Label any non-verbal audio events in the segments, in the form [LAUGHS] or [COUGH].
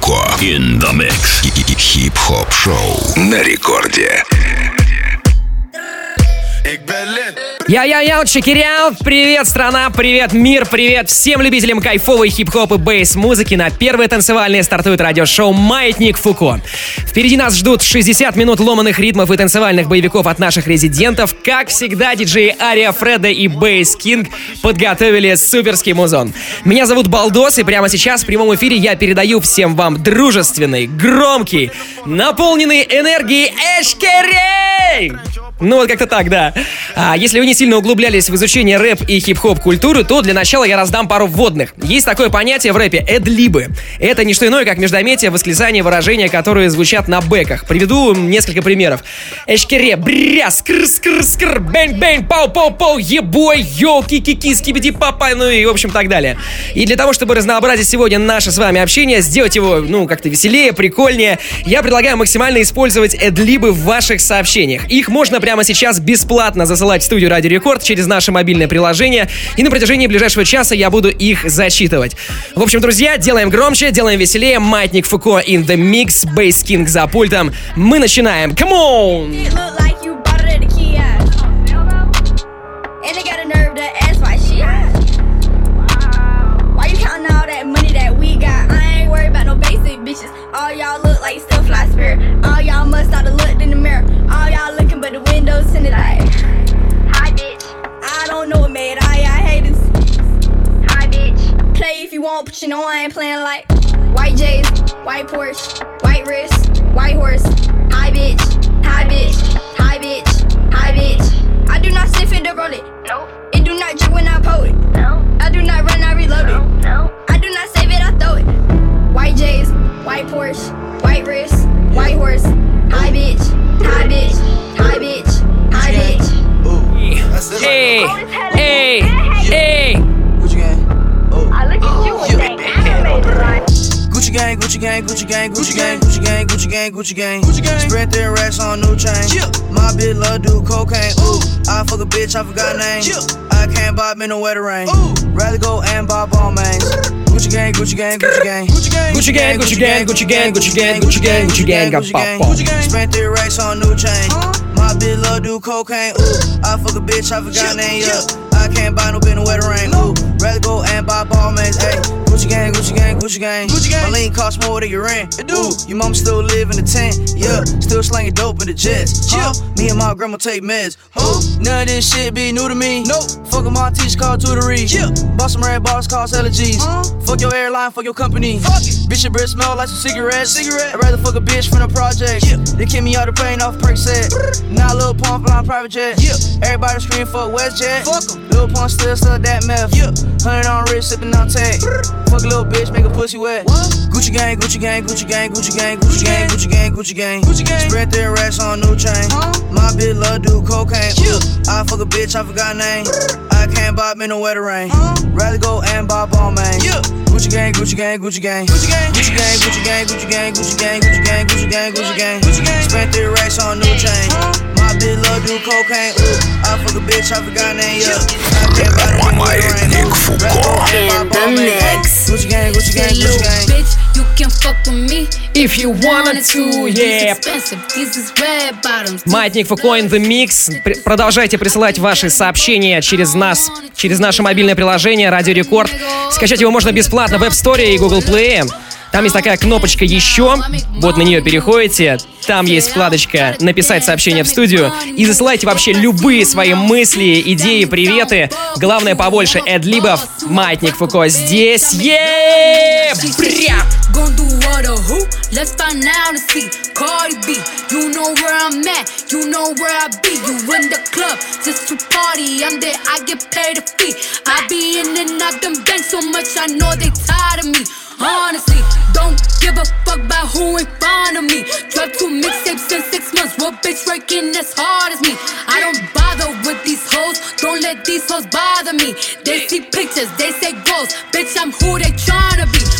Фуко. In the mix. Хип-хоп шоу на рекорде. Ik ben lid. Я-я-я, чекиряут! Привет, страна! Привет, мир! Привет всем любителям кайфовой хип-хоп и бейс-музыки! На первое танцевальное стартует радиошоу «Маятник Фуко». Впереди нас ждут 60 минут ломаных ритмов и танцевальных боевиков от наших резидентов. Как всегда, диджеи Ария Фреда и Бейс Кинг подготовили суперский музон. Меня зовут Балдос, и прямо сейчас в прямом эфире я передаю всем вам дружественный, громкий, наполненный энергией Эшкерей! Ну вот как-то так, да. А если вы не сильно углублялись в изучение рэп и хип-хоп культуры, то для начала я раздам пару вводных. Есть такое понятие в рэпе эдлибы. Это не что иное, как междометие, восклицание, выражения, которые звучат на бэках. Приведу несколько примеров. Эшкере, бря, скр, скр, скр, бэнг, бэнг, пау, пау, пау, ебой, йоу, ки-ки-ки, скибиди, папа, ну и в общем так далее. И для того, чтобы разнообразить сегодня наше с вами общение, сделать его, ну, как-то веселее, прикольнее, я предлагаю максимально использовать эдлибы в ваших сообщениях. Их можно прямо сейчас бесплатно засылать в студию Радио Рекорд через наше мобильное приложение, и на протяжении ближайшего часа я буду их зачитывать. В общем, друзья, делаем громче, делаем веселее. Маятник Фуко in the mix, Bass King за пультом. Мы начинаем. Come on! All y'all look like still fly spirit. All y'all must but the windows like. Hi bitch. I don't know what made all y'all haters. Hi bitch. Play if you want, but you know I ain't playing like white J's, white Porsche, white wrist, white horse. Hi bitch, hi bitch, Gucci gang. Gucci gang. Spread their racks on new chain. Yeah. My bitch love do cocaine. Ooh. I fuck a bitch, I forgot name. Yeah. I can't buy in the wetter rain. Ooh. Rather go and buy Balmains. Gucci gang, Gucci gang, Gucci gang. Gucci gang, Gucci gang, Gucci gang, Gucci gang, Gucci gang, Gucci gang, Gucci gang. Gucci gang. Spent three racks on new chain. My bitch love do cocaine. Ooh. I fuck a bitch, I forgot name. Yeah. I can't buy no bin in the wetter rain. Ooh. Rather go and buy Balmains. Ayy. Gucci gang, Gucci gang, Gucci gang. Gucci gang. My lean cost more than your rent. It do. Your mom still live in the tent. Yeah, still slanging dope in the jets. Huh? Me and my grandma take meds. Huh? None of this shit be new to me. Nope. Fuck my teacher called tutory. Yeah. Bought some red bars cost hella G's. Fuck your airline, fuck your company. Fuck it. Bitch, your breath smell like some cigarettes. Cigarette. I'd rather fuck a bitch from the project. Yeah. They kick me out the plane off perk set. Now Lil Pump flying private jet. Yeah. Everybody scream fuck WestJet. Fuck 'em. Lil Pump still stuck that meth. Yeah. Hundred on wrist, sipping on tag fuck a little bitch, make a pussy wet. What? Gucci gang, Gucci gang, Gucci gang, Gucci gang, Gucci gang, Gucci gang, Gucci gang. Gucci gang. Spread their racks on new chain. Huh? My bitch love do cocaine. Yeah. I fuck a bitch, I forgot name. I can't buy me no wetter rain. Huh? Rather go and buy all man. Yeah. Gucci gang, Gucci gang, Gucci gang, Gucci gang, Gucci gang, Gucci gang, Gucci gang, Gucci gang, Gucci gang, Gucci gang, Gucci gang, Gucci gang. Spent three racks on new chain. My bitch love do cocaine. I fuck a bitch, I forgot name. Yeah. Маятник Фуко. Gucci gang, Gucci gang, bitch, you can fuck with me If you wanted to, yeah. Маятник Фуко in the Mix. При- Продолжайте присылать ваши сообщения через нас, через наше мобильное приложение Радио Рекорд. Скачать его можно бесплатно в App Store и Google Play. Там есть такая кнопочка «Еще», вот на нее переходите, там есть вкладочка «Написать сообщение в студию» и засылайте вообще любые свои мысли, идеи, приветы. Главное, побольше эдлибов. Маятник Фуко здесь. Бря! Gon' do what or who? Let's find out and see. Cardi B, you know where I'm at, you know where I be. You in the club just to party. I'm there, I get paid a fee. I be in and out them banks so much, I know they tired of me. Honestly, don't give a fuck about who in front of me. Drop two mixtapes in six months. What bitch working as hard as me? I don't bother with these hoes. Don't let these hoes bother me. They see pictures, they say goals. Bitch, I'm who they tryna be.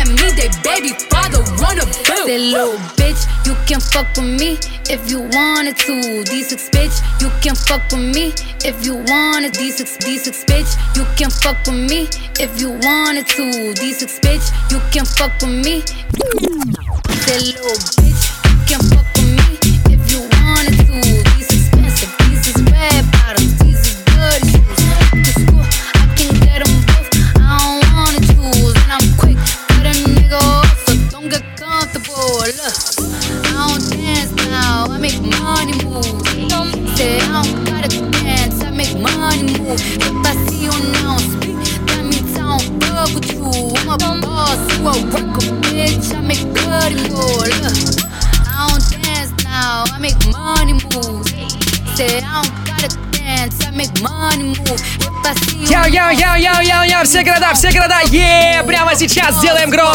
bill. Say, little bitch, you can fuck with me if you wanted to. D6 bitch, you can fuck with me if you wanted. D6, D6 bitch, you can fuck with me if you wanted to. D6 bitch, you can fuck with me. Say, little bitch, you can fuck with me if you wanted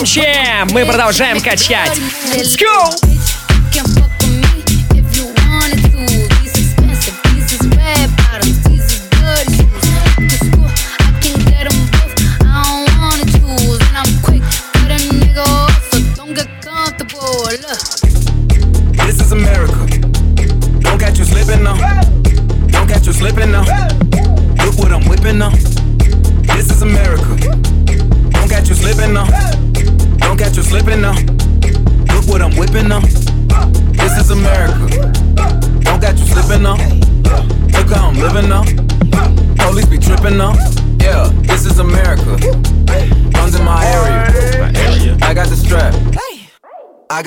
громче. Мы продолжаем качать. Let's go!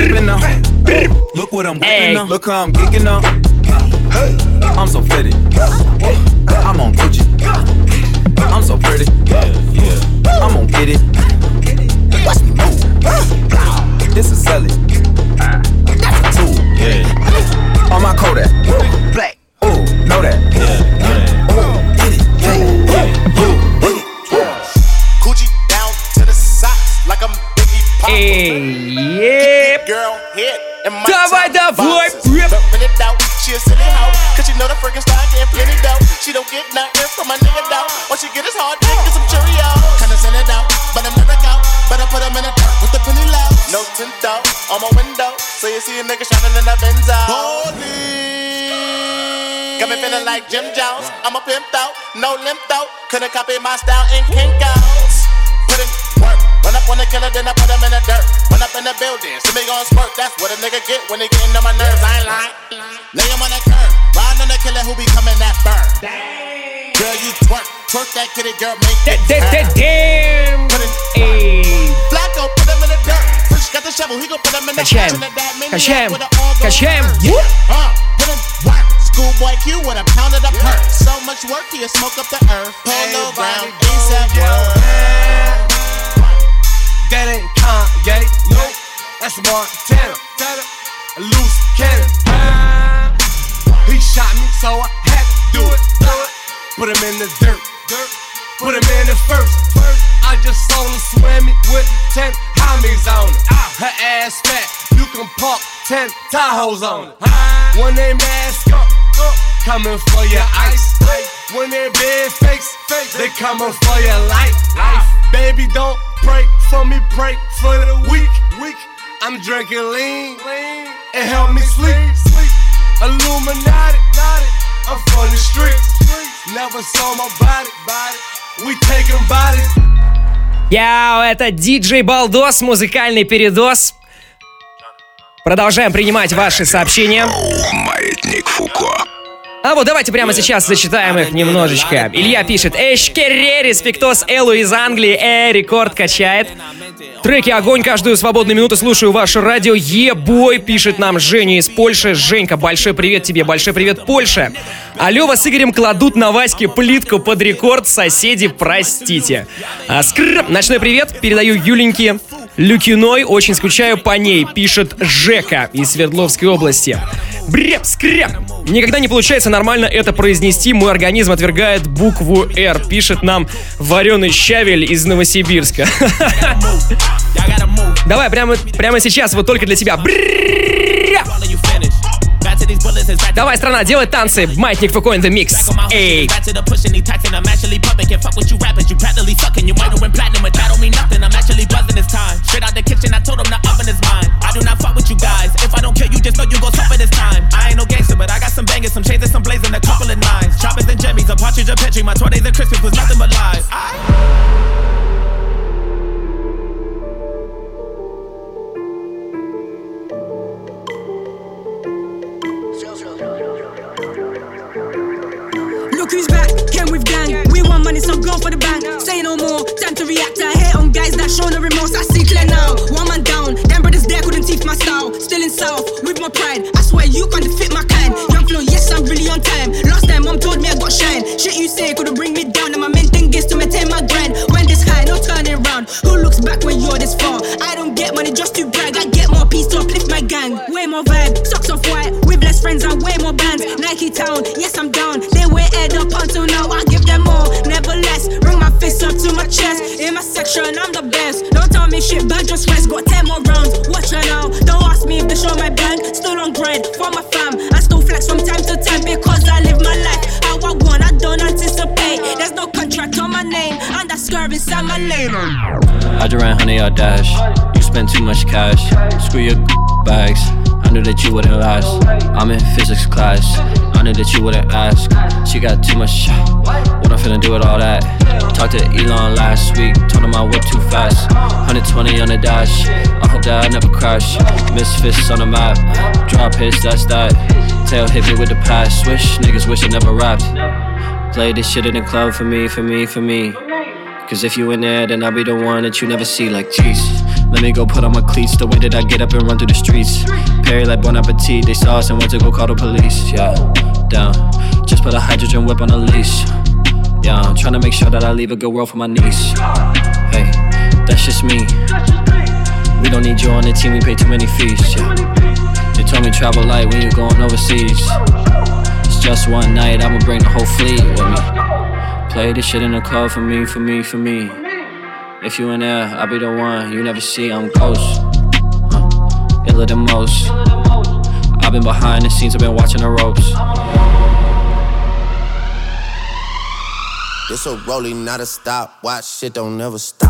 Don't catch you slipping now. Look what I'm whipping Hey. now. Look how I'm geeking now. I'm so fitted. I'm on Gucci. I'm so pretty. I'm gonna get it. Watch me move. This is selling. Ah. That's a tool. Yeah. On my Kodak. Давай, top давай, boxes. преп. But when it out, she a silly hoe. Cause she know the freaking style getting plenty dough. She don't get nothing from my nigga though. What she get is hard dick and some Cheerios. Kinda send it out, but I'm never out. Better put him in the dirt with the penny low. No tint out on my window. So you see a nigga shining in the Benzo. Police. Got me feeling like Jim Jones. I'm a pimp out, no limp out. Couldn't copy my style in kink outs. Put in work. Run up on the killer, then I put him in the dirt. Run up in the building, see me gon' squirt. That's what a nigga get when they get on my nerves. I ain't lying. Lay him on the curb. Ride on the killer who be coming that burn. Damn. Girl, you twerk. Twerk that kitty, girl, make that. That, damn. Put it, hey. Black, put him in the dirt. Push, got the shovel, he gon' put him in the Hashem. Hashem. Hashem. Yeah. Uh, put him, whack. Schoolboy Q with a pound of the yeah. perk. So much work, he'll smoke up the earth. Pull no ground, ASAP. That ain't Kanye, no, that's Montana. A loose cannon. He shot me, so I had to do it. Put him in the dirt, put him in the first. I just saw him swimming with ten homies on it. Her ass fat, you can park ten Tahoes on it. When they mask up, uh, coming for your ice. When they big fakes, they coming for your life. Baby, don't pray for me, pray for the weak. Weak. I'm drinking lean, and help me sleep. Illuminati, I'm from the streets. Never saw my body, body. We taking bodies. Яу, это диджей Балдос, музыкальный передоз. Продолжаем принимать ваши сообщения. Маятник Фуко. А вот давайте прямо сейчас зачитаем их немножечко. Илья пишет «Эшкере, респектос Элу из Англии, э, рекорд качает». Треки «Огонь» каждую свободную минуту слушаю ваше радио. Ебой, пишет нам Женя из Польши. Женька, большой привет тебе, большой привет Польше. Алёва Лева с Игорем кладут на Ваське плитку под рекорд «Соседи, простите». А скрп, ночной привет передаю Юленьке. Люкиной, очень скучаю по ней, пишет Жека из Свердловской области. Бреп, скреп! Никогда не получается нормально это произнести, мой организм отвергает букву «Р», пишет нам вареный щавель из Новосибирска. [LAUGHS] Давай, прямо, прямо сейчас, вот только для тебя. Бреп! Давай, страна, делай танцы, маятник фуко in the mix. Эй! Time. Straight out the kitchen, I told him the oven is mine. I do not fuck with you guys. If I don't kill you, just know you gon' suffer this time. I ain't no gangster, but I got some bangers, some shades, and some blazing, a couple of nines. Choppers and jimmies, a partridge, a petri. My 20s and Christmas was nothing but lies. I my style. Still in south, with my pride. I swear you can't fit my kind. Young flow, yes, I'm really on time. Last time, mom told me I got shine. Shit you say couldn't bring me down. And my main thing is to maintain my grind. When this high, no turning round. Who looks back when you're this far? I don't get money just to brag. I get more peace to uplift my gang. Way more vibe, socks off white. With less friends and way more bands. Nike Town, yes, I'm down. They were head up until now. I give them more, never less. Bring my fist up to my chest. In my section, I'm the best. Don't tell me shit, but just rest. Got 10 more I just ran honey or dash. You spend too much cash. Screw your [LAUGHS] bags. I knew that you wouldn't last. I'm in physics class. I knew that you wouldn't ask. She got too much. What I'm finna do with all that? Talked to Elon last week. Told him I whip too fast. 120 on the dash. I hope that I never crash. Misfits on the map. Drop hits, that's that. Tail hit me with the pass. Swish. Niggas wish I never rapped. Play this shit in the club for me, for me, for me. Cause if you in there, then I'll be the one that you never see. Like, jeez, let me go put on my cleats. The way that I get up and run through the streets. Perry like Bon Appetit. They saw us and went to go call the police. Yeah, down. Just put a hydrogen whip on a leash. Yeah, I'm trying to make sure that I leave a good world for my niece. Hey, that's just me. We don't need you on the team, we pay too many fees. Yeah. They told me travel light when you're going overseas. It's just one night, I'ma bring the whole fleet with me. Play this shit in the club for me, for me, for me. If you in there, I'll be the one you never see. I'm ghost, huh? iller than most. I've been behind the scenes, I've been watching the ropes. This a rolling, not a stop. Watch shit don't never stop.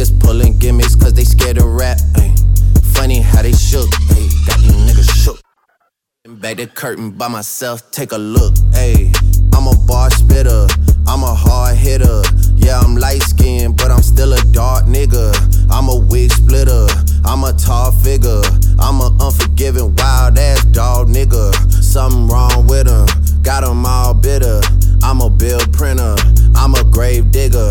Niggas pulling gimmicks cause they scared to rap. ay. Funny how they shook, ay, got these niggas shook. Back the curtain by myself, take a look. I'm a bar spitter, I'm a hard hitter. Yeah, I'm light skinned, but I'm still a dark nigga. I'm a wig splitter, I'm a tall figure. I'm a unforgiving, wild ass dog nigga. Something wrong with him, got him all bitter. I'm a bill printer, I'm a grave digger.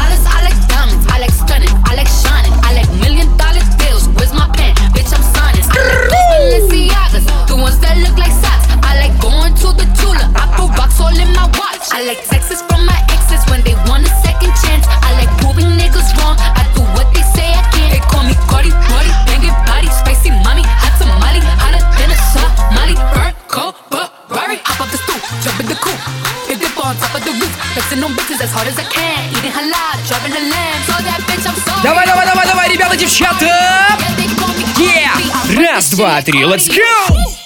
all in my watch. I like texts from my exes when they want a second chance. I like proving niggas wrong. I do what they say I can. They call me Cardi, Cardi, banging body, spicy mommy, hot tamale, hotter than a Somali. Burnt cold, but Rari, hop up the stoop, jump in the coop. Big dip on top of the roof, flexing on bitches as hard as I can. Eating halal, driving a lamb. So that bitch, I'm sorry. Давай, давай, давай, давай, ребята, девчата! Yeah! Раз, два, три, let's go!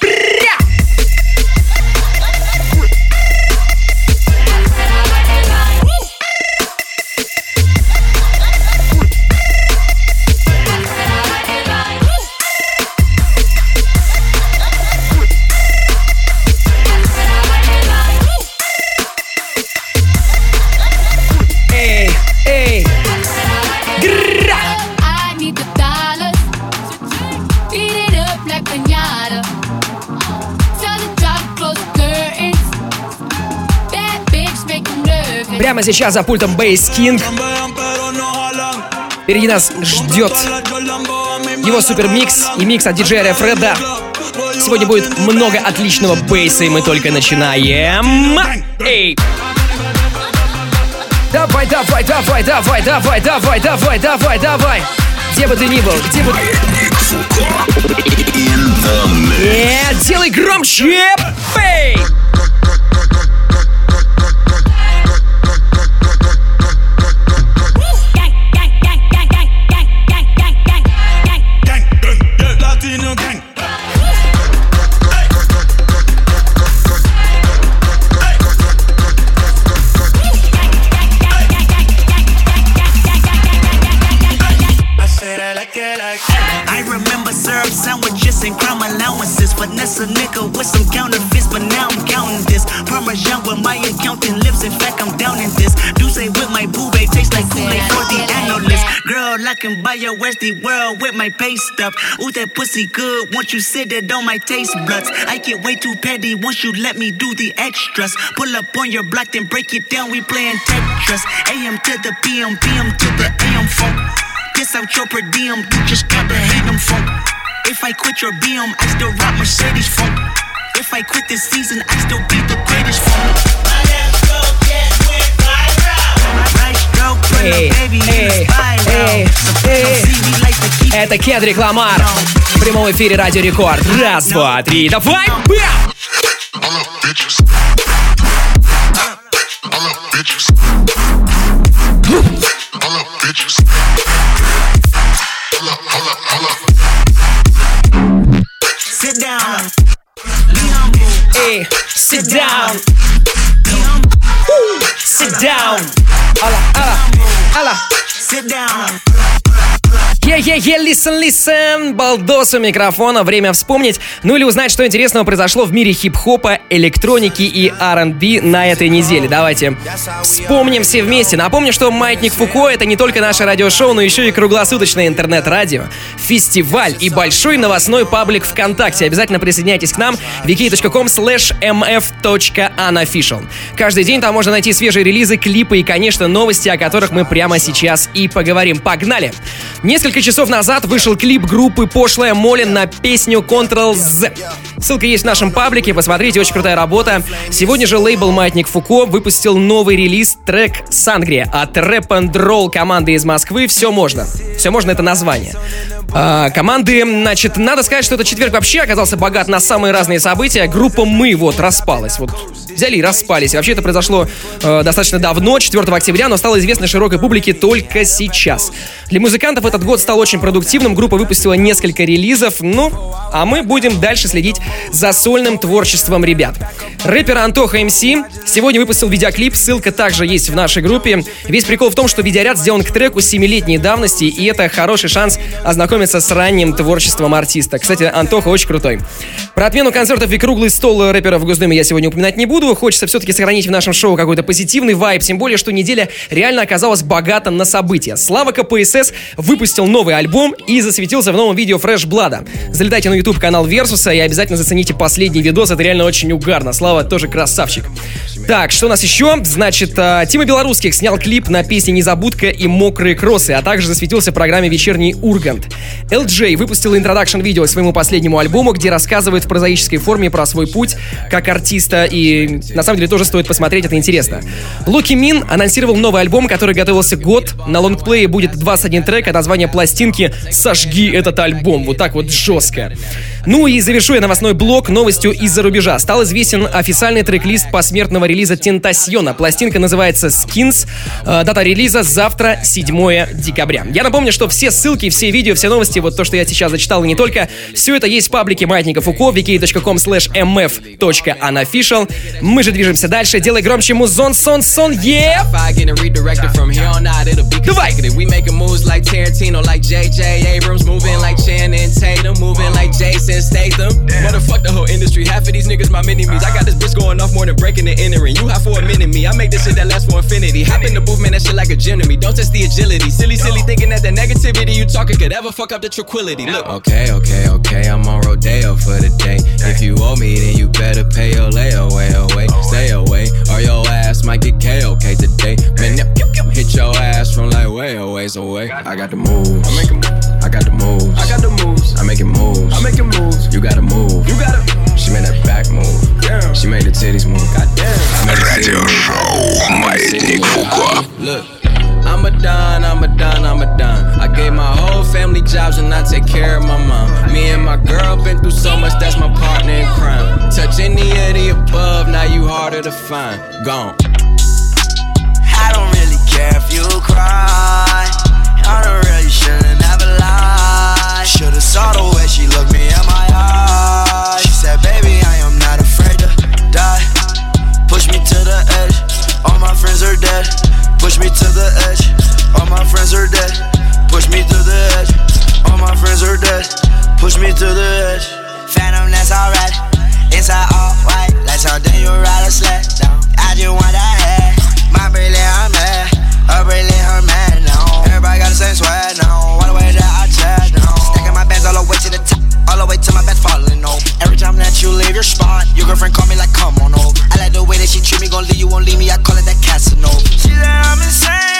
Прямо сейчас за пультом Bass King. Впереди нас ждет его супермикс и микс от диджея Фреда. Сегодня будет много отличного бейса, и мы только начинаем. Эй! Давай, давай, давай, давай, давай, давай, давай, давай, давай. Где бы ты ни был, где бы Нет, делай громче! Эй! Your Westy world with my pay stuff. Ooh, that pussy good. Once you sit it on my taste buds, I get way too petty once you let me do the extras. Pull up on your block, then break it down. We playing Tetris. AM to the PM, PM to the AM funk. Piss out your per diem, you just gotta hate them funk. If I quit your BM, I still rock Mercedes funk. If I quit this season, I still be the greatest funk. Это Кедрик Ламар в прямом эфире Радио Рекорд. Раз, два, три, давай! Sit down. Be humble. Hey, sit down. Be humble. Sit down! Алла, алла, алла! Sit down. Е-е-е, listen, listen! Балдос у микрофона, время вспомнить, ну или узнать, что интересного произошло в мире хип-хопа, электроники и R&B на этой неделе. Давайте вспомним все вместе. Напомню, что «Маятник Фуко» — это не только наше радиошоу, но еще и круглосуточное интернет-радио, фестиваль и большой новостной паблик ВКонтакте. Обязательно присоединяйтесь к нам wiki.com slash mf.unofficial. Каждый день там можно найти свежие релизы, клипы и, конечно, новости, о которых мы прямо сейчас и поговорим. Погнали! Несколько часов назад вышел клип группы Пошлая Молли на песню Ctrl-Z. Ссылка есть в нашем паблике, посмотрите, очень крутая работа. Сегодня же лейбл Маятник Фуко выпустил новый релиз трек Сангрия от Рэп Roll команды из Москвы «Все можно». «Все можно» — это название. А, команды, значит, надо сказать, что этот четверг вообще оказался богат на самые разные события. Группа «Мы» вот распалась. Вот взяли и распались. Вообще это произошло э, достаточно давно, 4 октября, но стало известно широкой публике только сейчас. Для музыкантов этот год стал очень продуктивным. Группа выпустила несколько релизов. Ну, а мы будем дальше следить за сольным творчеством ребят. Рэпер Антоха МС сегодня выпустил видеоклип. Ссылка также есть в нашей группе. Весь прикол в том, что видеоряд сделан к треку 7-летней давности, и это хороший шанс ознакомиться познакомиться с ранним творчеством артиста. Кстати, Антоха очень крутой. Про отмену концертов и круглый стол рэпера в Госдуме я сегодня упоминать не буду. Хочется все-таки сохранить в нашем шоу какой-то позитивный вайб, тем более, что неделя реально оказалась богата на события. Слава КПСС выпустил новый альбом и засветился в новом видео Фрэш Блада. Залетайте на YouTube канал Версуса и обязательно зацените последний видос, это реально очень угарно. Слава тоже красавчик. Так, что у нас еще? Значит, а, Тима Белорусских снял клип на песни «Незабудка» и «Мокрые кроссы», а также засветился в программе «Вечерний Ургант». LJ выпустил интродакшн-видео своему последнему альбому, где рассказывает в прозаической форме про свой путь как артиста, и на самом деле тоже стоит посмотреть, это интересно. Луки Мин анонсировал новый альбом, который готовился год. На лонгплее будет 21 трек, а название пластинки «Сожги этот альбом». Вот так вот жестко. Ну и завершу я новостной блок новостью из-за рубежа. Стал известен официальный трек-лист посмертного релиза Тентасьона. Пластинка называется Skins. Э, дата релиза завтра, 7 декабря. Я напомню, что все ссылки, все видео, все новости, вот то, что я сейчас зачитал и не только, все это есть в паблике Маятника Фуко, wiki.com slash mf.unofficial. Мы же движемся дальше. Делай громче музон, сон, сон, е! Давай! Like Tarantino, like J.J. Abrams, moving like Channing Tatum, moving like Jason Statham. Motherfuck the whole industry, half of these niggas my mini-me's. I got this bitch going off more than breaking and entering. You have for a minute me, I make this shit that lasts for infinity. Hop in the booth, man, that shit like a gym to me. Don't test the agility. Silly, silly thinking that the negativity you talking could ever fuck up the tranquility. Look. Okay, okay, okay, I'm on Rodeo for the day. If you owe me, then you better pay your layaway away. Stay away, or your ass might get KOK today. Man, hit your ass from like way a ways away. I got the moves. I got the moves. I got the moves. I making moves. I making moves You gotta move. You gotta. She made that back move. Damn. She made the titties move. Goddamn. Радиошоу «Маятник Фуко». Look. I'm a don, I'm a don, I'm a don. I gave my whole family jobs and I take care of my mom. Me and my girl been through so much, that's my partner in crime. Touch any of the above, now you harder to find. Gone. I don't really care if you cry. I don't really shouldn't ever lie. Should've saw the way she looked me in my eyes. She said, baby, I am not afraid to die. Push me to the edge. All my friends are dead. Push me to the edge. All my friends are dead. Push me to the edge. All my friends are dead. Push me to the edge. Phantom, that's alright. Inside all white, like something you ride a sled your spot, your girlfriend call me like, come on over. I like the way that she treat me, gon' leave you, won't leave me. I call it that Casanova. She said I'm insane,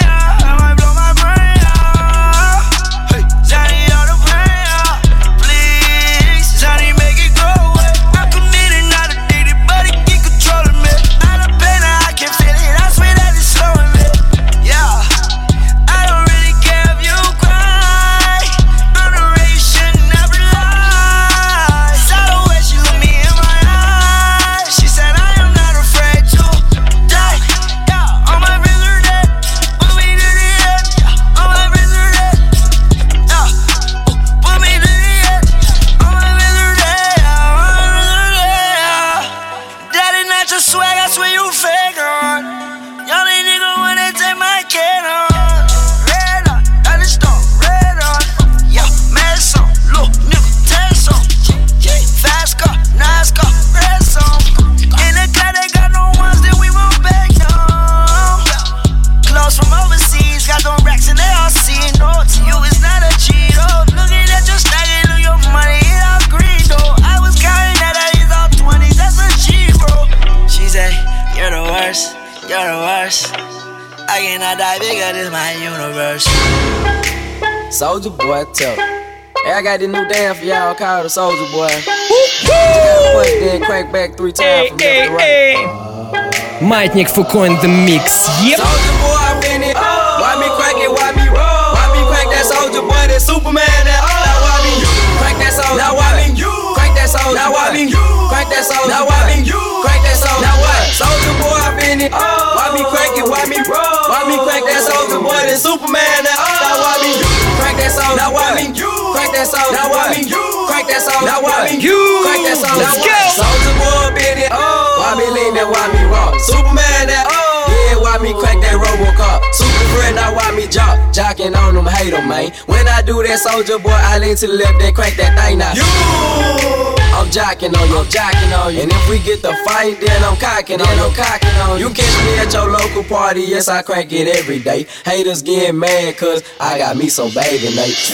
got this new dance for y'all called the Soldier Boy. Just gotta punch, then crank back three times from left to right. Маятник Фуко in the mix. Yep. Soldier boy, I been it. Why me crank it? Why me roll? Why me crank that soldier boy? That Superman? That oh. Now why me you crank that soldier? Now why me you crank that soldier? Now why me you crank that soldier? Now why me you crank that soldier? Now what? Soldier boy, I been it. Why me crank it? Why me roll? Why me crank that soldier boy? That Superman? That oh. Now why me you crank that soldier? Now why me you crank that soldier? Now why me you crank that soldier? Now why me you crank that soldier? Let's go. Soldier boy, been it. Why me lean that? Why me rock? Superman? That oh. Yeah, why me crack that Robocop? Super friend, now why me jock? Jock jocking on them, hate them, man. When I do that soldier boy, I lean to the left and crack that thing now. You! I'm jocking on you, I'm jocking on you. And if we get the fight, then I'm cocking on you, cocking on you. You catch me at your local party, yes, I crank it every day. Haters getting mad, cause I got me some baby mates.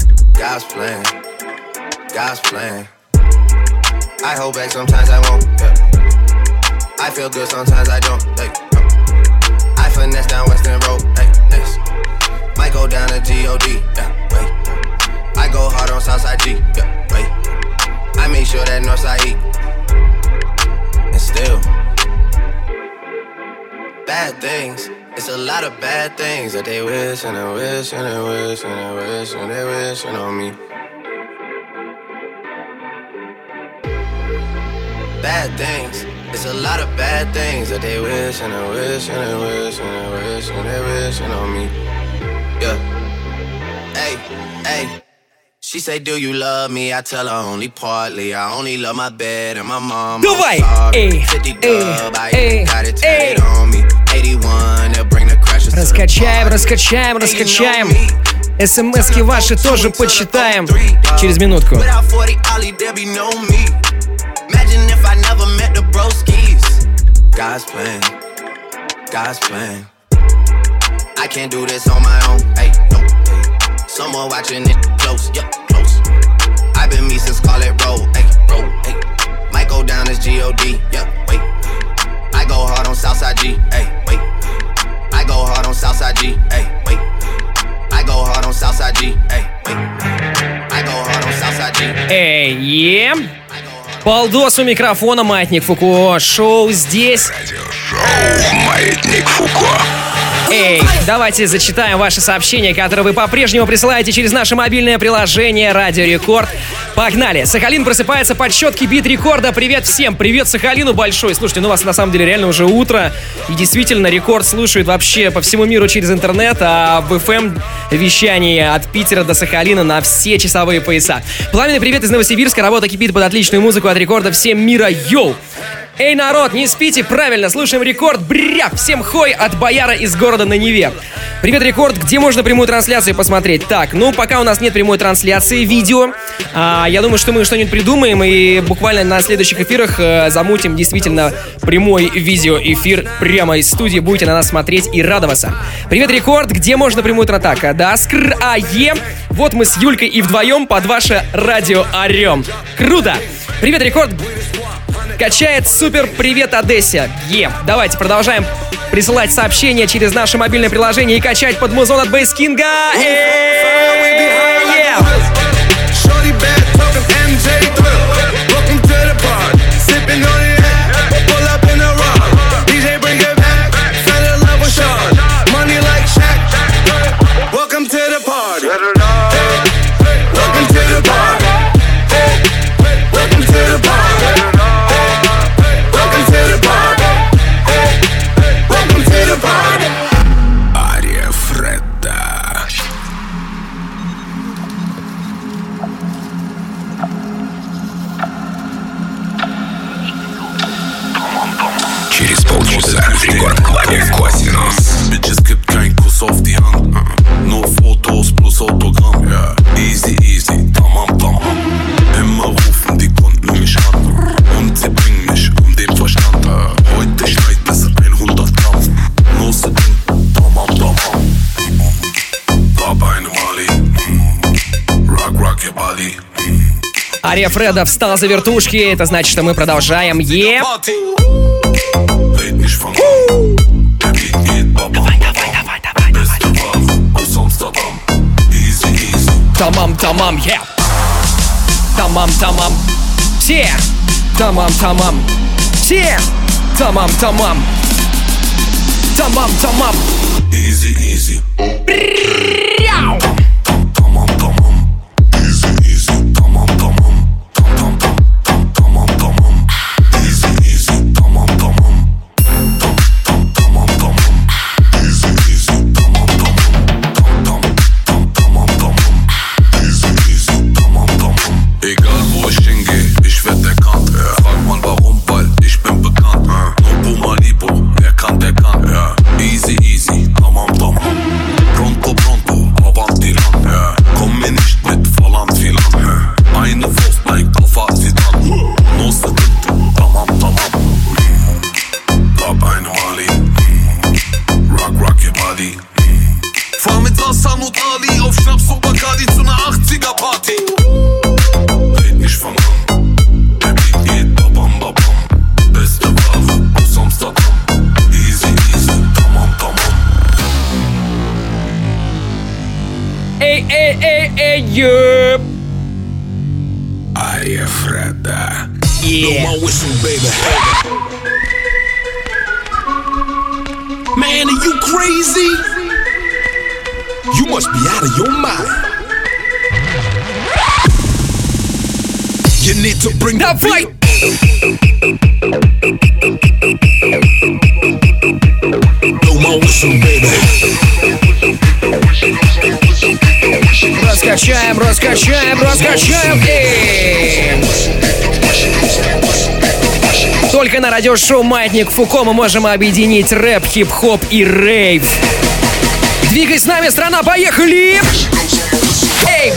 God's plan, God's plan. I hold back sometimes I won't. Yeah. I feel good sometimes I don't. Like, I finesse down Weston Road. Hey, next. Might go down to God. Yeah, wait. I go hard on Southside G. Yeah, wait. I make sure that Northside E. And still, bad things. It's a lot of bad things that they wish and they wish and they wish and they wish and they wish on me. Bad things. It's a lot of bad things that they wish and they wish and they wish and they wish and they wish on me. Yeah. Hey, hey. She say, Do you love me? I tell her only partly. I only love my bed and my mom. Dubai. Fifty dub. I got it tatted on me. Раскачаем, раскачаем, раскачаем. СМСки ваши тоже почитаем через минутку. God's plan, God's plan. I can't do this on my own. Hey, no. Someone watching it close, yeah, close. I've been me since Scarlett Road. Hey, road, hey. Might go down as G-O-D, yeah, wait. Go hard on Southside G, hey, wait. I go hard on Southside G, hey, wait. I go hard on Southside G, hey, wait. I go hard on Southside G. Эй, е. Балдос у микрофона, Маятник Фуко. Шоу здесь. Маятник Фуко. Эй, давайте зачитаем ваши сообщения, которые вы по-прежнему присылаете через наше мобильное приложение Радио Рекорд. Погнали! Сахалин просыпается под четкий бит рекорда. Привет всем! Привет Сахалину большой! Слушайте, ну у вас на самом деле реально уже утро. И действительно, рекорд слушают вообще по всему миру через интернет, а в FM вещание от Питера до Сахалина на все часовые пояса. Пламенный привет из Новосибирска. Работа кипит под отличную музыку от рекорда всем мира. Йоу! Эй, народ, не спите, правильно, слушаем рекорд, бря, всем хой от бояра из города на Неве. Привет, рекорд, где можно прямую трансляцию посмотреть? Так, ну, пока у нас нет прямой трансляции видео, а, я думаю, что мы что-нибудь придумаем и буквально на следующих эфирах э, замутим действительно прямой видеоэфир прямо из студии, будете на нас смотреть и радоваться. Привет, рекорд, где можно прямую трансляцию? Да, скр, а, е, вот мы с Юлькой и вдвоем под ваше радио орем. Круто! Привет, рекорд, Качает супер привет Одессе. Е. Давайте продолжаем присылать сообщения через наше мобильное приложение и качать под музон от Бейскинга. Shorty Ария Фреда встал за вертушки. Это значит, что мы продолжаем. Е. Тамам, тамам, е. Тамам, тамам. Все. Тамам, тамам. Все. Тамам, тамам. Тамам, тамам. Easy, easy. радиошоу «Маятник Фуко» мы можем объединить рэп, хип-хоп и рейв. Двигай с нами, страна, поехали! Эй!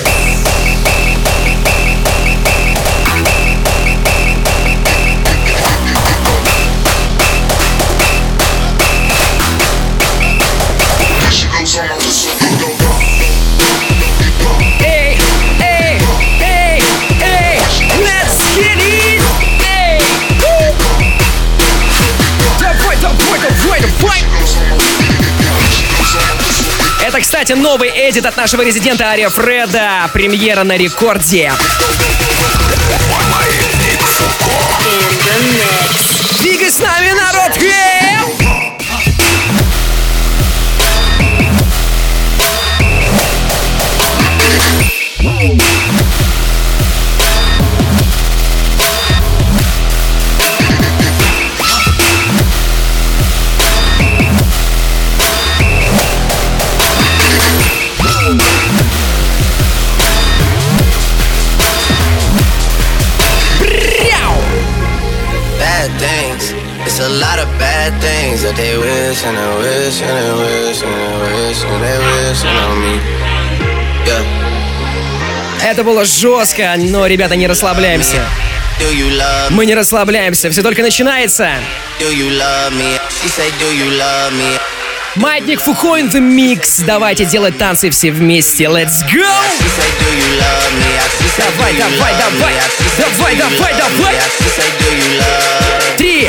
Кстати, новый эдит от нашего резидента Ария Фреда. Премьера на рекорде. things that they wish and they wish and they wish and they wish and they wish on me. Yeah. Это было жестко, но, ребята, не расслабляемся. Мы не расслабляемся, все только начинается. Маятник Фуко in the mix. Давайте делать танцы все вместе. Let's go! Давай, давай, давай! Давай, давай, давай! Три,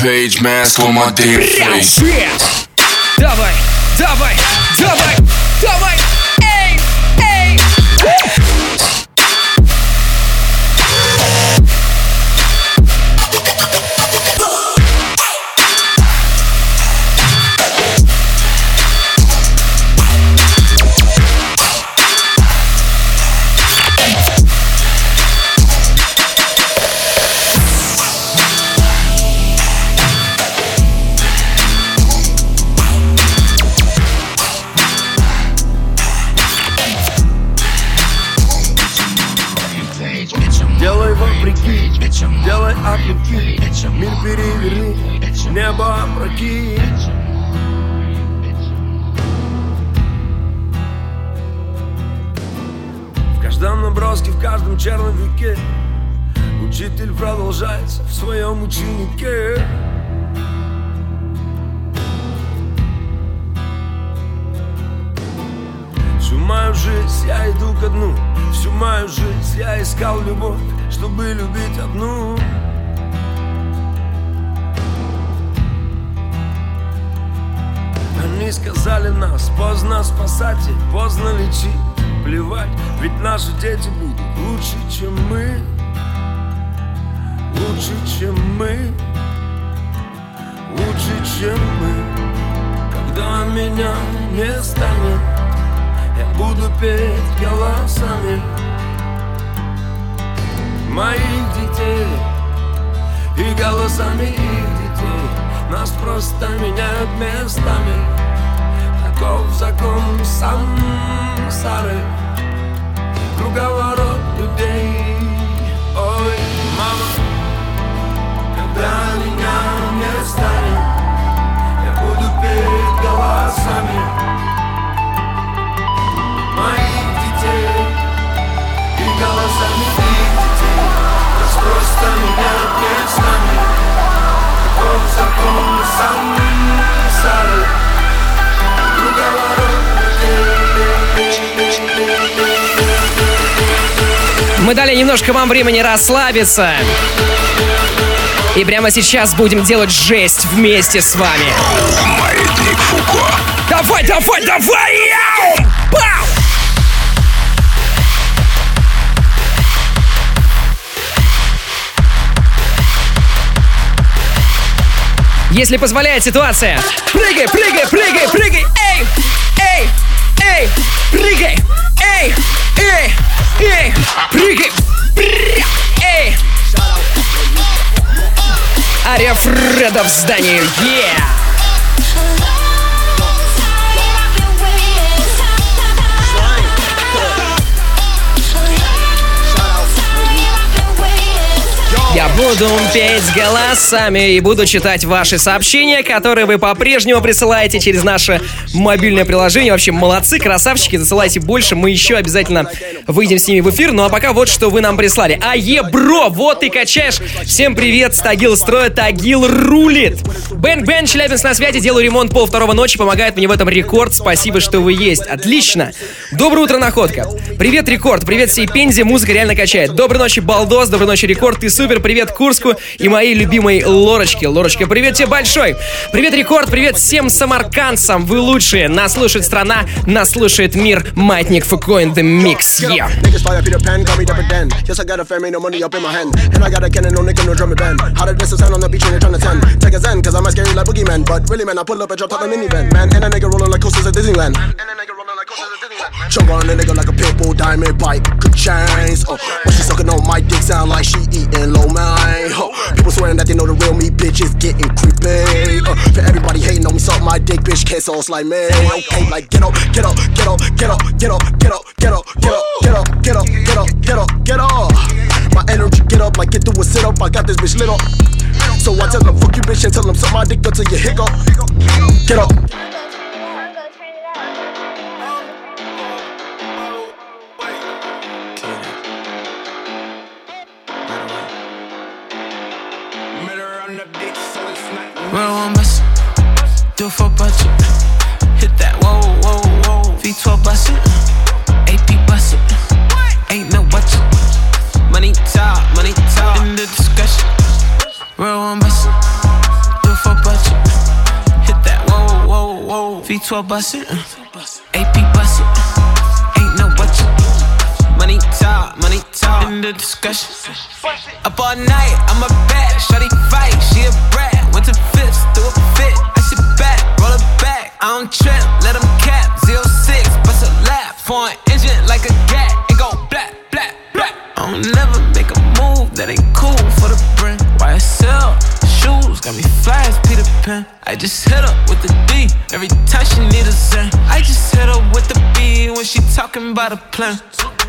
Page mask on my damn face. Давай, давай. Мою жизнь я иду ко дну. Всю мою жизнь я искал любовь Чтобы любить одну. Они сказали нас, поздно спасать и поздно лечить. Плевать, ведь наши дети будут лучше, чем мы. Лучше, чем мы. Лучше, чем мы. Когда меня не станет буду петь голосами Моих детей. И голосами их детей. Нас просто меняют местами. Таков закон сансары Круговорот людей. Ой, мама Когда меня не станет Я буду петь голосами голосами детей Нас просто меняют местами Таков закон Круговорот Мы дали немножко вам времени расслабиться. И прямо сейчас будем делать жесть вместе с вами. Маятник Фуко. Давай, давай, давай! Яу! Если позволяет ситуация. Прыгай, прыгай, прыгай, прыгай! Эй! Эй! Эй! Прыгай! Эй! Эй! Эй! Прыгай! Пря! Эй! Ария Фреда в здании! Yeah! Буду петь голосами и буду читать ваши сообщения, которые вы по-прежнему присылаете через наше мобильное приложение. Вообще, молодцы, красавчики, засылайте больше, мы еще обязательно выйдем с ними в эфир. Ну а пока вот что вы нам прислали. Ае, бро, вот ты качаешь. Всем привет, Стагил строит, Тагил рулит. Бен Бен, Челябинск на связи, делаю ремонт пол второго ночи, помогает мне в этом рекорд. Спасибо, что вы есть. Отлично. Доброе утро, находка. Привет, рекорд. Привет всей Пензе, музыка реально качает. Доброй ночи, Балдос, доброй ночи, рекорд. Ты супер. Привет привет Курску и моей любимой Лорочке. Лорочка, привет тебе большой! Привет, Рекорд, привет всем самаркандцам! Вы лучшие! Нас слушает страна, нас слушает мир. Маятник Фуко in the mix, yeah! Jump on a nigga like a pitbull diamond bike, good chains. Uh, when she sucking on my dick, sound like she eating low man. Mine. Oh, people swearing that they know the real me, bitch is getting creepy. Uh, for everybody hating on me, suck my dick, bitch, can't sauce like me. Okay, like get up, get up, get up, get up, get up, get up, get up, get up, get up, get up, get up, get up, get up. My energy get up, like get through a sit up. I got this bitch lit up. So I tell them fuck you, bitch, and tell them suck my dick until you hiccup. Get up. Real one bust Do for budget. Hit that, whoa, whoa, whoa. V12 bust it. AP bust it. Ain't no budget. Money talk, money talk. In the discussion. Real one bust Do for budget. Hit that, whoa, whoa, whoa. V12 bust it. AP bust it. Ain't no budget. Money talk, money talk. In the discussion. Up all night, I'm a bad. Shawty fight, I just hit up with the D every time she need a zen. I just hit up with the B when she talking about a plan.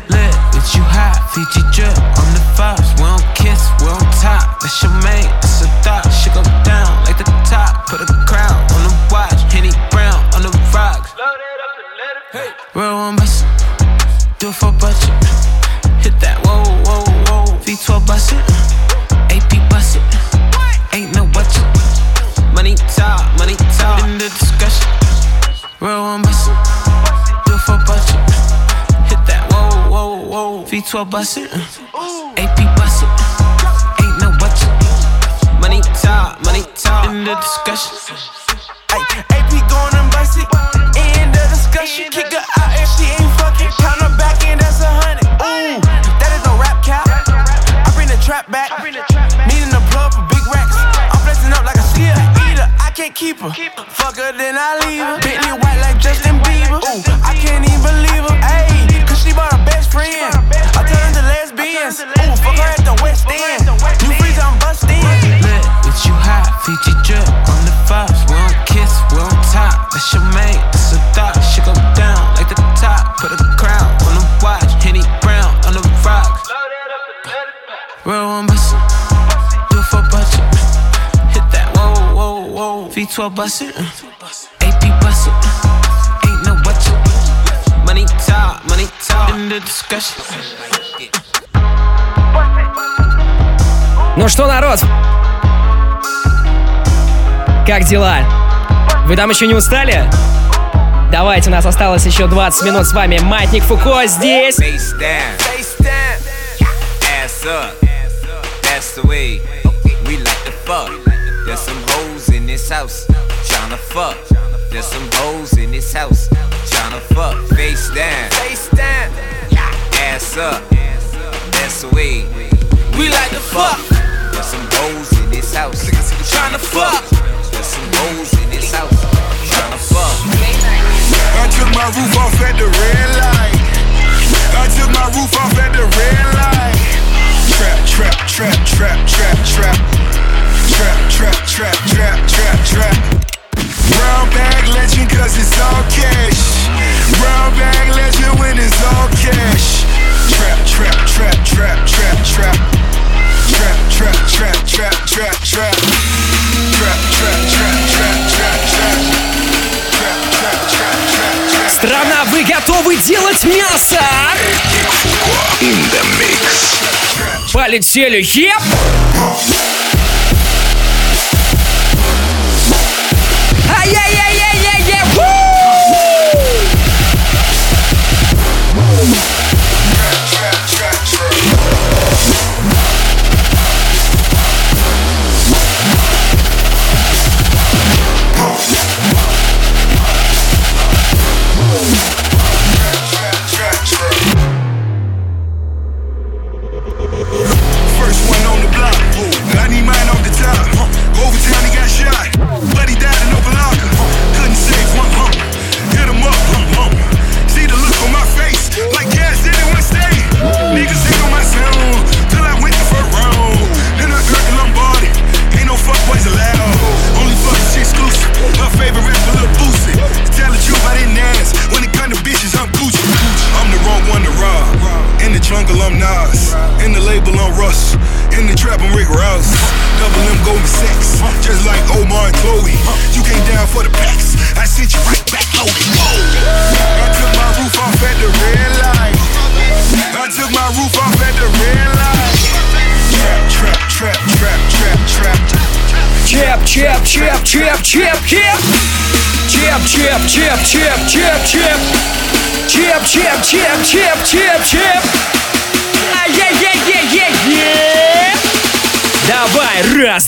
Lit, But you hot, Fiji drip on the vibes. We don't kiss, we don't top. That's your mate, that's a thought. She go down like the top. Put a crown on the watch. Henny Brown on the rocks. Real one bust it. Do it for budget. 12 bust it. AP bust it. Ain't no budget. Money talk, money talk. In the discussion. Ay, AP going and bust it. In the discussion. Kick her out if she ain't fucking. Count her back and that's a hundred. Ooh, that is a rap cap. I bring the trap back. Needing the plug for big racks. I'm blessing up like a skier. eater. I can't keep her. Fuck her, then I leave her. Bentley white like Justin Ooh, fuck her at the West End. New freeze, I'm busting. Lit, but you hot, Fiji drip on the vibes. We don't kiss, we don't top. That's your mate, that's a thought. She go down like the top. Put a crown on the watch. Henny Brown on the rocks. Real one bust it. Do it for budget. Hit that, whoa, whoa, whoa. V12 bust it. Uh. AP bust it. Uh. Ain't no budget. Money talk, money talk. In the discussion. Ну что, народ? Как дела? Вы там еще не устали? Давайте, у нас осталось еще 20 минут с вами. Маятник Фуко здесь. We like fuck. Fuck. Fuck. The to fuck. There's some hoes in this house tryna fuck. There's some hoes in this house tryna fuck. I took my roof off at the red light. I took my roof off at the red light. Trap, trap, trap, trap, trap, trap. Trap, trap, trap, trap, trap, trap. Brown bag legend cause it's all cash. Brown bag legend when it's all cash. Trap, trap, trap, trap, trap, trap. Trap, trap, trap, trap, trap, trap. Trap, trap, trap, trap, trap, trap. Trap, trap, trap, trap, trap. Страна, вы готовы делать мясо? In the mix. Полетели, еп!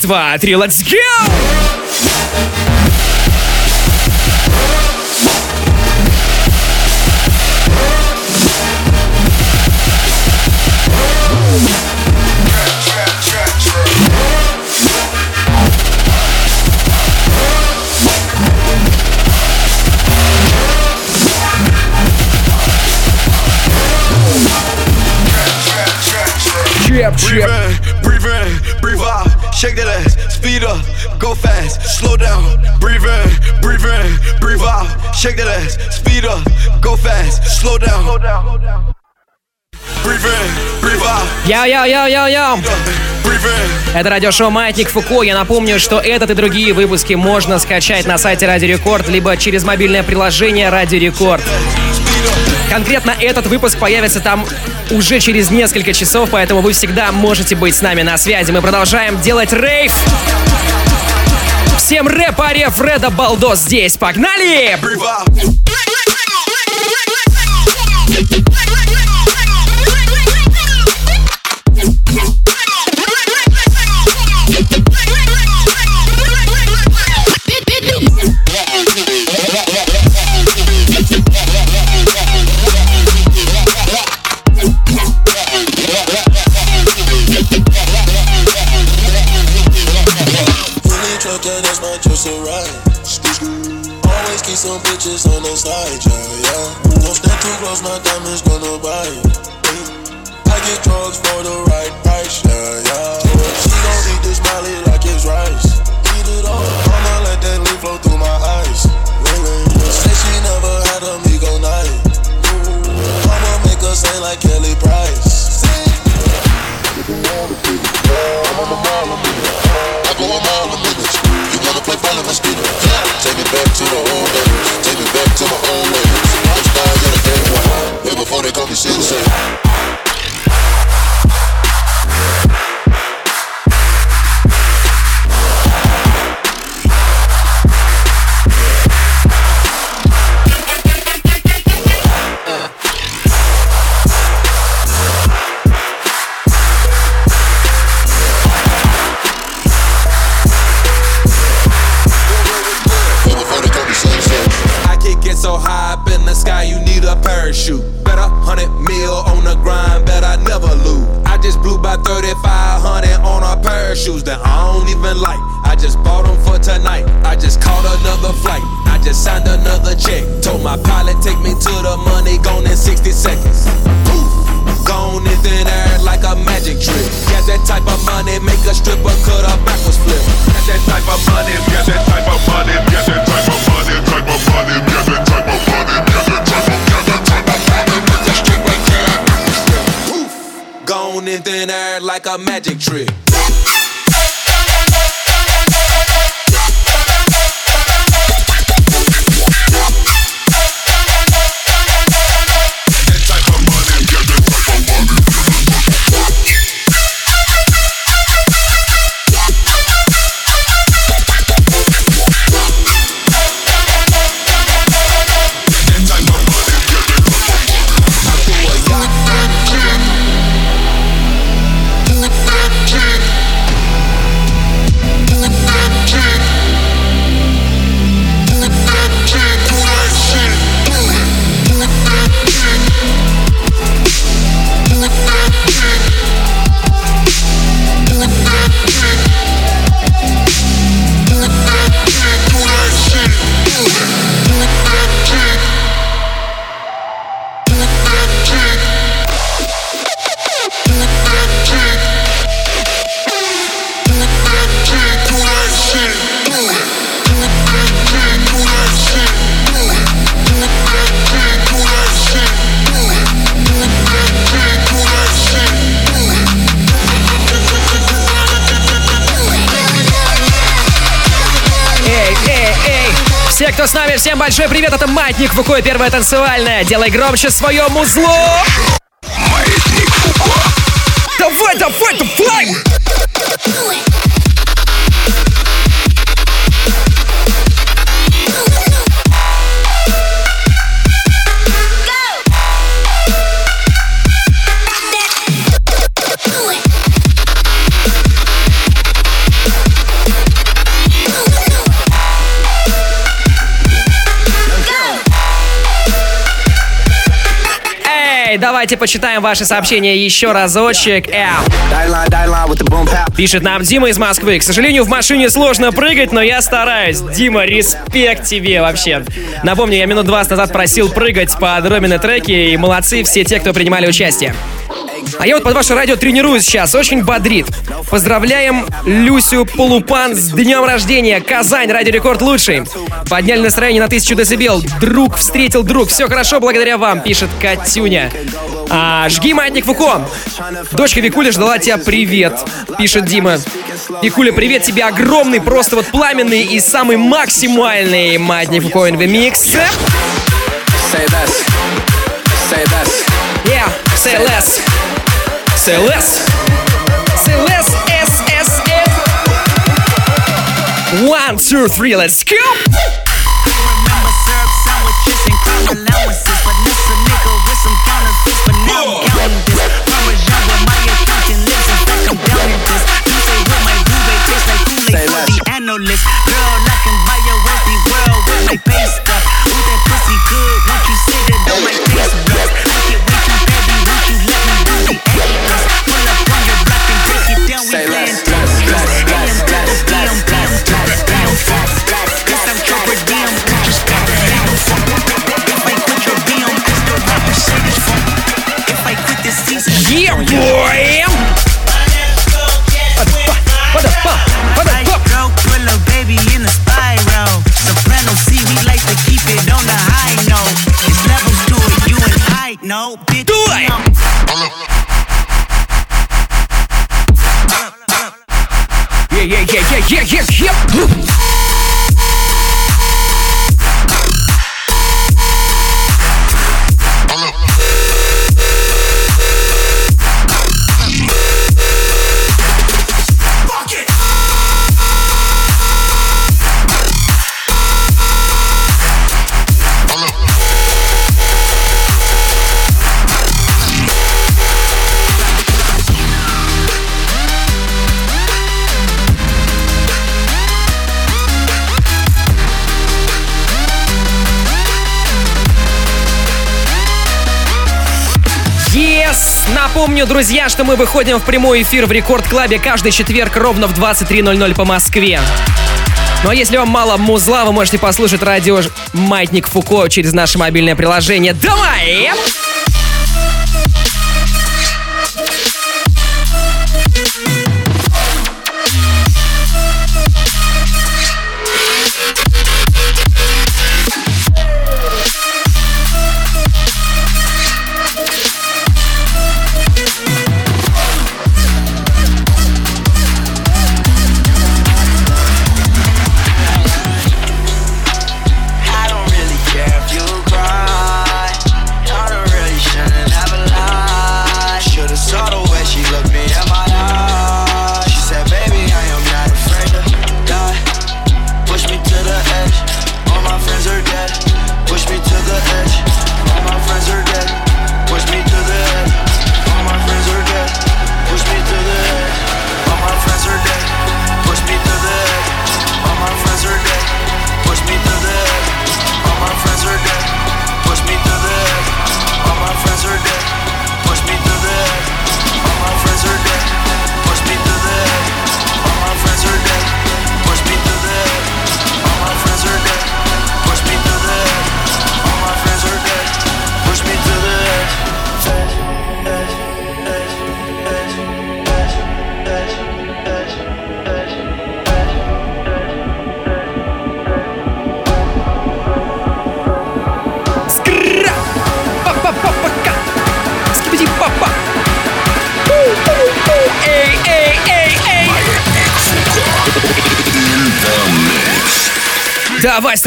два, три, let's go! Chip, chip. Breathe in, breathe in, breathe out. in, Shake that ass, speed up, go fast, slow down. Breathe in, breathe in, breathe out. Shake that ass, speed up, go fast, slow down. Breathe Йоу-йоу-йоу-йоу-йоу! Это радиошоу «Маятник Фуко». Я напомню, что этот и другие выпуски можно скачать на сайте Радио Рекорд, либо через мобильное приложение Радио Рекорд. Конкретно этот выпуск появится там уже через несколько часов, поэтому вы всегда можете быть с нами на связи. Мы продолжаем делать рейв. Всем рэп, аре Фреда Балдос здесь. Погнали! Really the yeah, yeah. Don't stand too close, my diamonds gonna buy you. I get drugs for the right price, кто с нами, всем большой привет, это Маятник Фуко, первое танцевальное. Делай громче свое музло! Давайте почитаем ваши сообщения еще разочек. Эу. Пишет нам Дима из Москвы. К сожалению, в машине сложно прыгать, но я стараюсь. Дима, респект тебе вообще. Напомню, я минут 20 назад просил прыгать по Ромина треке, и молодцы все те, кто принимали участие. А я вот под ваше радио тренируюсь сейчас, очень бодрит. Поздравляем Люсю Полупан с днем рождения. Казань, радио рекорд лучший. Подняли настроение на тысячу децибел. Друг встретил друг. Все хорошо благодаря вам, пишет Катюня. А, жги маятник Фуко. Дочка Викуля ждала тебя, привет, пишет Дима. Викуля, привет тебе огромный, просто вот пламенный и самый максимальный маятник Фуко in the mix. Say less. Say less. Yeah, say less. Say less. Say less, S, S, S. One, two, three, let's go! Напомню, друзья, что мы выходим в прямой эфир в Рекорд Клабе каждый четверг ровно в 23.00 по Москве. Ну а если вам мало музла, вы можете послушать радио «Маятник Фуко» через наше мобильное приложение. Давай! Давай!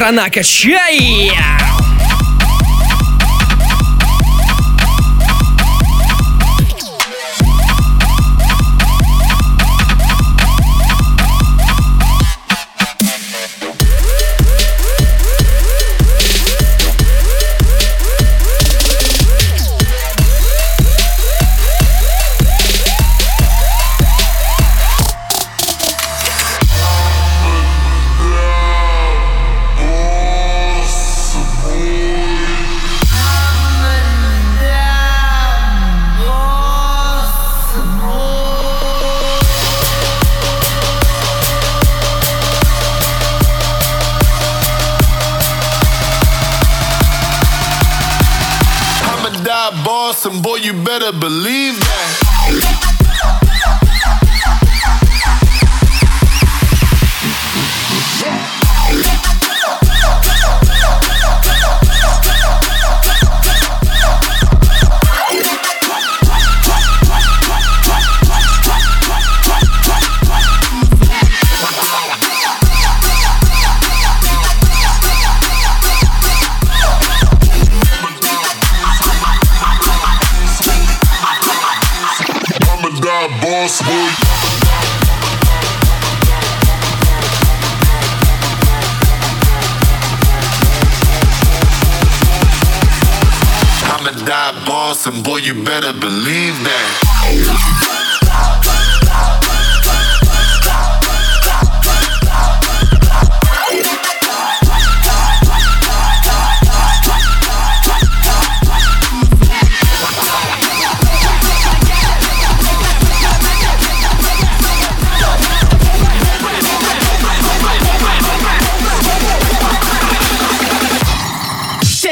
страна качая.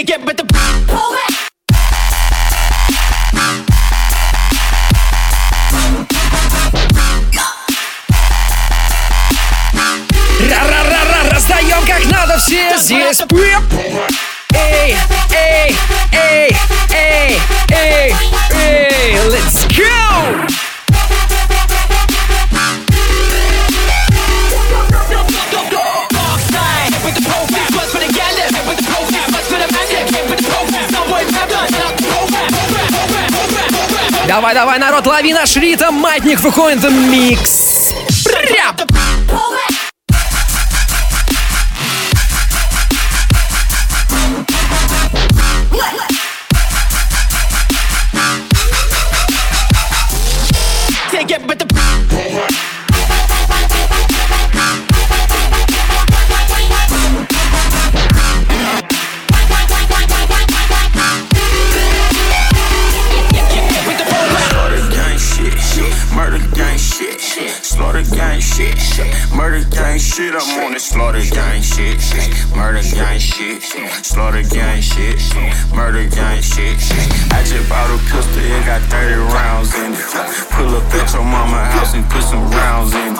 It, but the раздаем как надо все здесь. Эй, эй, эй, эй, эй, эй, let's go! Давай, давай, народ, лови наш ритм, маятник выходит микс. Прям. Shit. I'm on the slaughter gang shit, murder gang shit, slaughter gang shit, murder gang shit. I just bought a pistol, it got 30 rounds in it. Pull up at your mama house and put some rounds in it.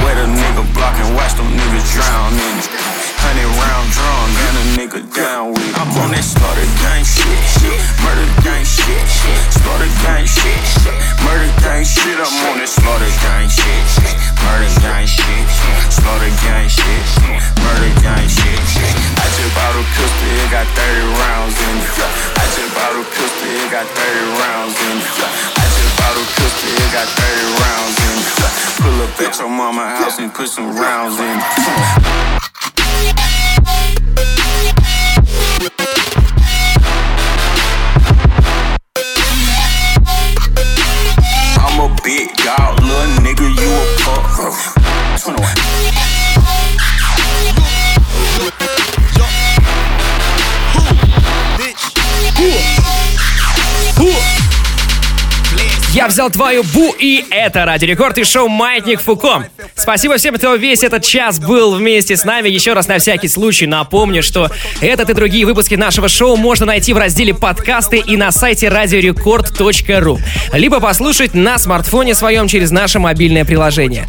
Wet a nigga block and watch them niggas drown in it. Hundred round drawn, gun a nigga down with it. I'm on that slaughter gang shit, shit, murder gang shit, shit, slaughter gang shit, shit, murder gang shit. I'm on that slaughter gang shit, shit, murder gang shit, slaughter gang shit, shit, murder gang shit. I just bought a pistol, it got 30 rounds in it. I just bought a pistol, it got 30 rounds in it. I just bought a pistol, it got 30 rounds in it. Pull up at your mama house and put some rounds in it. Взял твою бу, и это Ради Рекорд и шоу «Маятник Фуко». Спасибо всем, кто весь этот час был вместе с нами. Еще раз на всякий случай напомню, что этот и другие выпуски нашего шоу можно найти в разделе «Подкасты» и на сайте радиорекорд.ру. Либо послушать на смартфоне своем через наше мобильное приложение.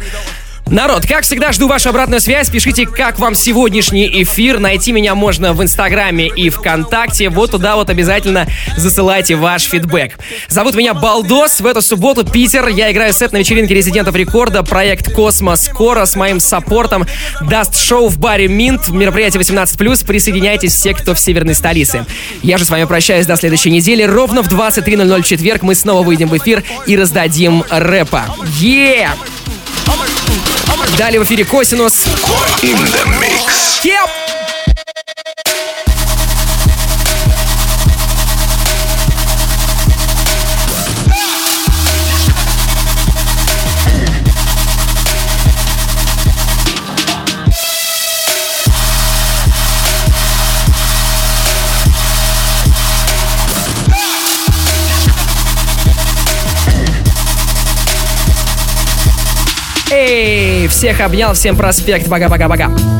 Народ, как всегда, жду вашу обратную связь. Пишите, как вам сегодняшний эфир. Найти меня можно в Инстаграме и ВКонтакте. Вот туда вот обязательно засылайте ваш фидбэк. Зовут меня Балдос. В эту субботу Питер. Я играю сет на вечеринке резидентов рекорда. Проект Космос скоро с моим саппортом даст шоу в баре Минт. Мероприятие 18+. Присоединяйтесь все, кто в северной столице. Я же с вами прощаюсь до следующей недели. Ровно в 23.00 в четверг мы снова выйдем в эфир и раздадим рэпа. Yeah! Далее в эфире Косинус. In the mix. Yep. Всех обнял, всем проспект, пока-пока-пока.